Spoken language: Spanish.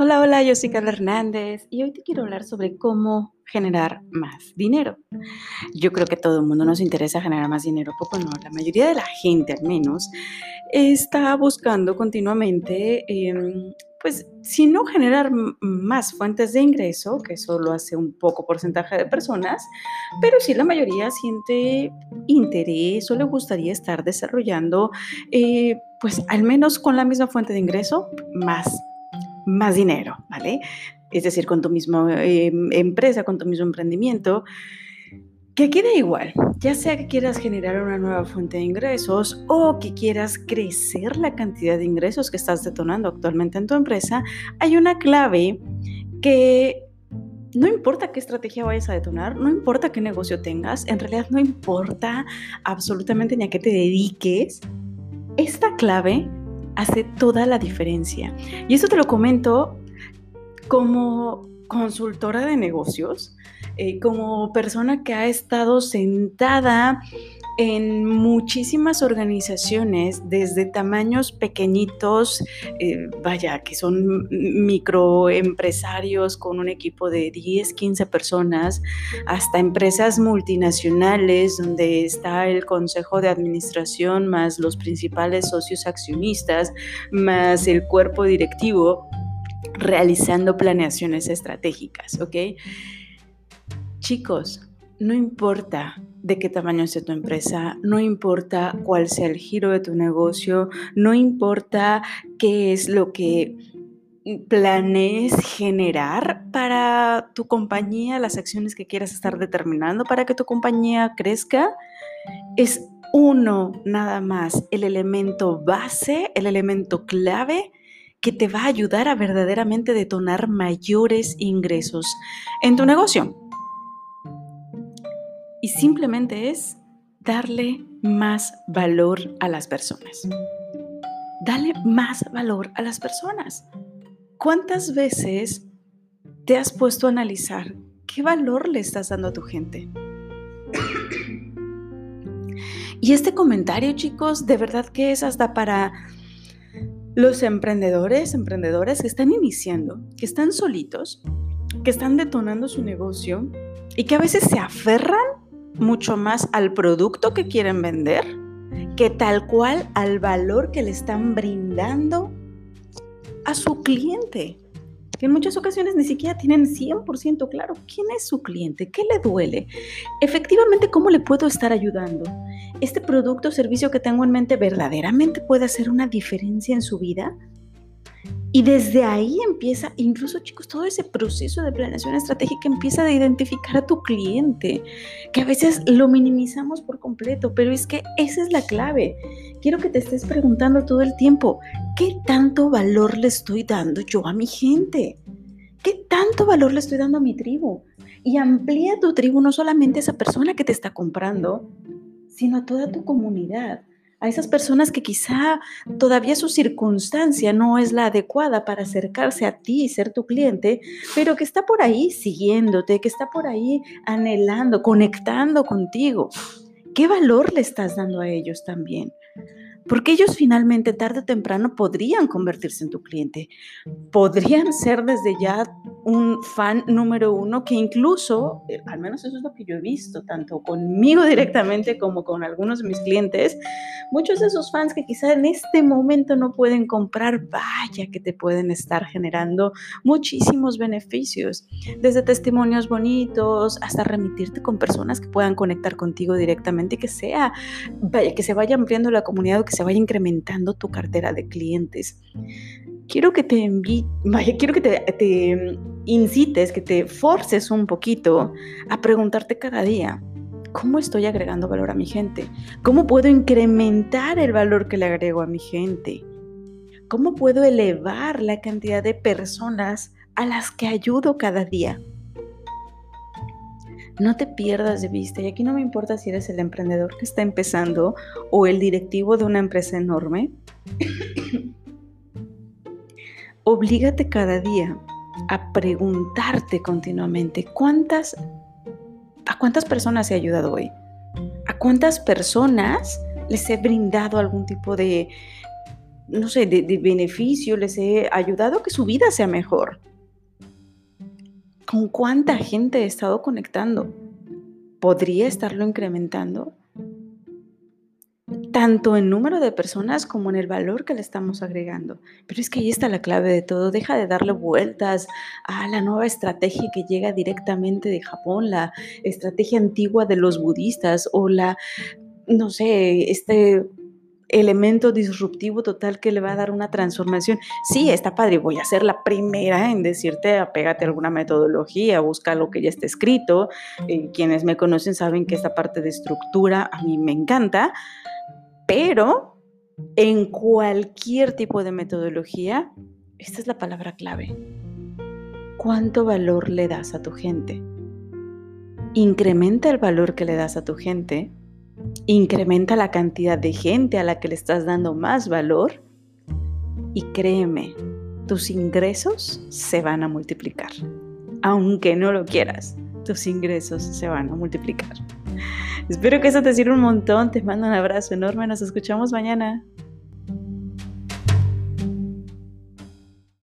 Hola, hola, yo soy Carla Hernández y hoy te quiero hablar sobre cómo generar más dinero. Yo creo que todo el mundo nos interesa generar más dinero, poco no, la mayoría de la gente al menos está buscando continuamente, em, pues, si no generar más fuentes de ingreso, que eso lo hace un poco porcentaje de personas, pero sí la mayoría siente interés o le gustaría estar desarrollando, eh, pues, al menos con la misma fuente de ingreso, más más dinero, ¿vale? Es decir, con tu misma em, empresa, con tu mismo emprendimiento, que quede igual, ya sea que quieras generar una nueva fuente de ingresos o que quieras crecer la cantidad de ingresos que estás detonando actualmente en tu empresa, hay una clave que no importa qué estrategia vayas a detonar, no importa qué negocio tengas, en realidad no importa absolutamente ni a qué te dediques, esta clave hace toda la diferencia. Y eso te lo comento como consultora de negocios, eh, como persona que ha estado sentada en muchísimas organizaciones, desde tamaños pequeñitos, eh, vaya, que son microempresarios con un equipo de 10, 15 personas, hasta empresas multinacionales donde está el consejo de administración más los principales socios accionistas, más el cuerpo directivo, realizando planeaciones estratégicas, ¿ok? Chicos, no importa de qué tamaño sea tu empresa, no importa cuál sea el giro de tu negocio, no importa qué es lo que planees generar para tu compañía, las acciones que quieras estar determinando para que tu compañía crezca, es uno nada más, el elemento base, el elemento clave que te va a ayudar a verdaderamente detonar mayores ingresos en tu negocio. Y simplemente es darle más valor a las personas. Dale más valor a las personas. ¿Cuántas veces te has puesto a analizar qué valor le estás dando a tu gente? Y este comentario, chicos, de verdad que es hasta para los emprendedores, emprendedores que están iniciando, que están solitos, que están detonando su negocio y que a veces se aferran mucho más al producto que quieren vender que tal cual al valor que le están brindando a su cliente. Que en muchas ocasiones ni siquiera tienen 100% claro quién es su cliente, qué le duele, efectivamente cómo le puedo estar ayudando. ¿Este producto o servicio que tengo en mente verdaderamente puede hacer una diferencia en su vida? Y desde ahí empieza, incluso chicos, todo ese proceso de planeación estratégica empieza a identificar a tu cliente, que a veces lo minimizamos por completo, pero es que esa es la clave. Quiero que te estés preguntando todo el tiempo, ¿qué tanto valor le estoy dando yo a mi gente? ¿Qué tanto valor le estoy dando a mi tribu? Y amplía tu tribu no solamente a esa persona que te está comprando, sino a toda tu comunidad a esas personas que quizá todavía su circunstancia no es la adecuada para acercarse a ti y ser tu cliente, pero que está por ahí siguiéndote, que está por ahí anhelando, conectando contigo. ¿Qué valor le estás dando a ellos también? Porque ellos finalmente, tarde o temprano, podrían convertirse en tu cliente. Podrían ser desde ya un fan número uno que incluso, eh, al menos eso es lo que yo he visto, tanto conmigo directamente como con algunos de mis clientes, muchos de esos fans que quizá en este momento no pueden comprar, vaya que te pueden estar generando muchísimos beneficios, desde testimonios bonitos hasta remitirte con personas que puedan conectar contigo directamente y que sea, vaya, que se vaya ampliando la comunidad o que se vaya incrementando tu cartera de clientes. Quiero que te vaya, quiero que te, incites, que te forces un poquito a preguntarte cada día, ¿cómo estoy agregando valor a mi gente? ¿Cómo puedo incrementar el valor que le agrego a mi gente? ¿Cómo puedo elevar la cantidad de personas a las que ayudo cada día? No te pierdas de vista, y aquí no me importa si eres el emprendedor que está empezando o el directivo de una empresa enorme. Oblígate cada día a preguntarte continuamente cuántas a cuántas personas he ayudado hoy. ¿A cuántas personas les he brindado algún tipo de no sé, de, de beneficio, les he ayudado a que su vida sea mejor. ¿Con cuánta gente he estado conectando? ¿Podría estarlo incrementando? Tanto en número de personas como en el valor que le estamos agregando. Pero es que ahí está la clave de todo. Deja de darle vueltas a la nueva estrategia que llega directamente de Japón, la estrategia antigua de los budistas o la, no sé, este elemento disruptivo total que le va a dar una transformación. Sí, está padre, voy a ser la primera en decirte, apégate a alguna metodología, busca lo que ya está escrito. Eh, quienes me conocen saben que esta parte de estructura a mí me encanta, pero en cualquier tipo de metodología, esta es la palabra clave. ¿Cuánto valor le das a tu gente? Incrementa el valor que le das a tu gente, incrementa la cantidad de gente a la que le estás dando más valor y créeme, tus ingresos se van a multiplicar. Aunque no lo quieras, tus ingresos se van a multiplicar. Espero que eso te sirva un montón. Te mando un abrazo enorme. Nos escuchamos mañana.